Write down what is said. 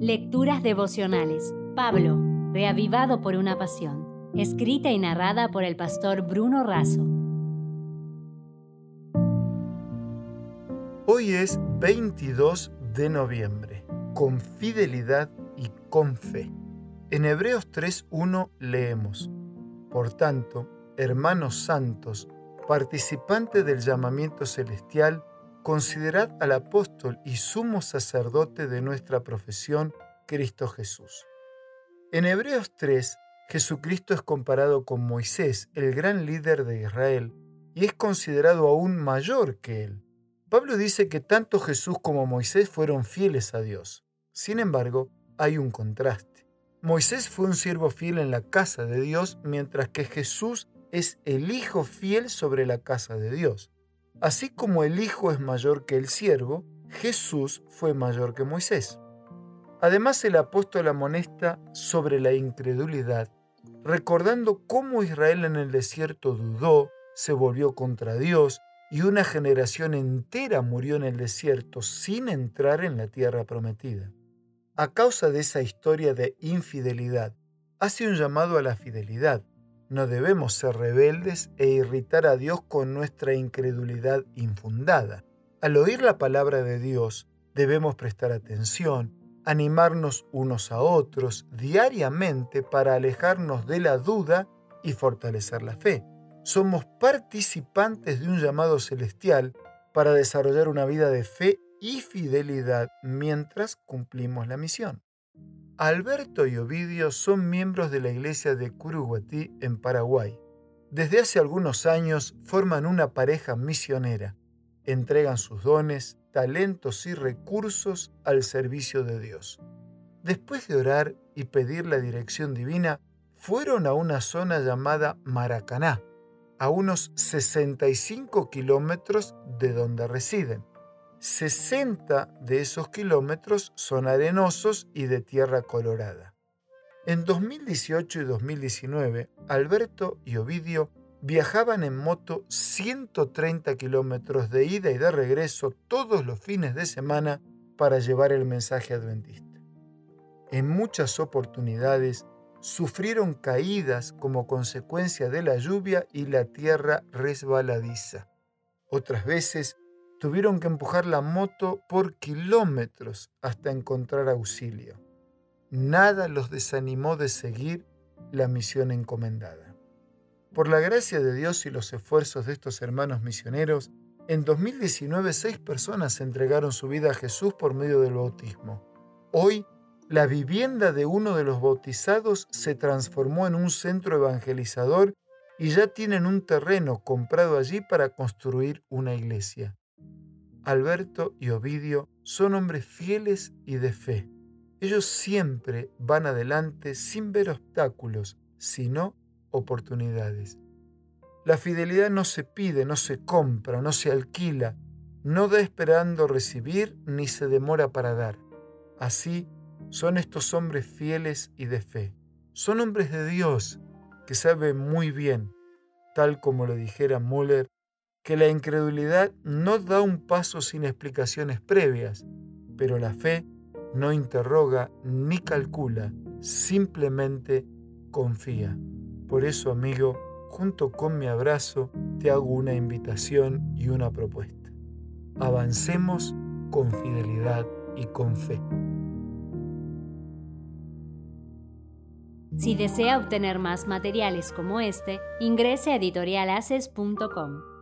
Lecturas devocionales. Pablo, reavivado por una pasión. Escrita y narrada por el pastor Bruno Razo. Hoy es 22 de noviembre. Con fidelidad y con fe. En Hebreos 3.1 leemos, Por tanto, hermanos santos, participantes del llamamiento celestial, considerad al apóstol y sumo sacerdote de nuestra profesión, Cristo Jesús. En Hebreos 3, Jesucristo es comparado con Moisés, el gran líder de Israel, y es considerado aún mayor que él. Pablo dice que tanto Jesús como Moisés fueron fieles a Dios. Sin embargo, hay un contraste. Moisés fue un siervo fiel en la casa de Dios, mientras que Jesús es el Hijo fiel sobre la casa de Dios. Así como el Hijo es mayor que el siervo, Jesús fue mayor que Moisés. Además, el apóstol amonesta sobre la incredulidad, recordando cómo Israel en el desierto dudó, se volvió contra Dios y una generación entera murió en el desierto sin entrar en la tierra prometida. A causa de esa historia de infidelidad, hace un llamado a la fidelidad, no debemos ser rebeldes e irritar a Dios con nuestra incredulidad infundada. Al oír la palabra de Dios, debemos prestar atención, animarnos unos a otros diariamente para alejarnos de la duda y fortalecer la fe. Somos participantes de un llamado celestial para desarrollar una vida de fe y fidelidad mientras cumplimos la misión. Alberto y Ovidio son miembros de la iglesia de Curuguatí en Paraguay. Desde hace algunos años forman una pareja misionera. Entregan sus dones, talentos y recursos al servicio de Dios. Después de orar y pedir la dirección divina, fueron a una zona llamada Maracaná, a unos 65 kilómetros de donde residen. 60 de esos kilómetros son arenosos y de tierra colorada. En 2018 y 2019, Alberto y Ovidio viajaban en moto 130 kilómetros de ida y de regreso todos los fines de semana para llevar el mensaje adventista. En muchas oportunidades sufrieron caídas como consecuencia de la lluvia y la tierra resbaladiza. Otras veces tuvieron que empujar la moto por kilómetros hasta encontrar auxilio. Nada los desanimó de seguir la misión encomendada. Por la gracia de Dios y los esfuerzos de estos hermanos misioneros, en 2019 seis personas entregaron su vida a Jesús por medio del bautismo. Hoy, la vivienda de uno de los bautizados se transformó en un centro evangelizador y ya tienen un terreno comprado allí para construir una iglesia. Alberto y Ovidio son hombres fieles y de fe. Ellos siempre van adelante sin ver obstáculos, sino oportunidades. La fidelidad no se pide, no se compra, no se alquila, no da esperando recibir ni se demora para dar. Así son estos hombres fieles y de fe. Son hombres de Dios que saben muy bien, tal como lo dijera Müller, que la incredulidad no da un paso sin explicaciones previas, pero la fe no interroga ni calcula, simplemente confía. Por eso, amigo, junto con mi abrazo, te hago una invitación y una propuesta. Avancemos con fidelidad y con fe. Si desea obtener más materiales como este, ingrese a editorialaces.com.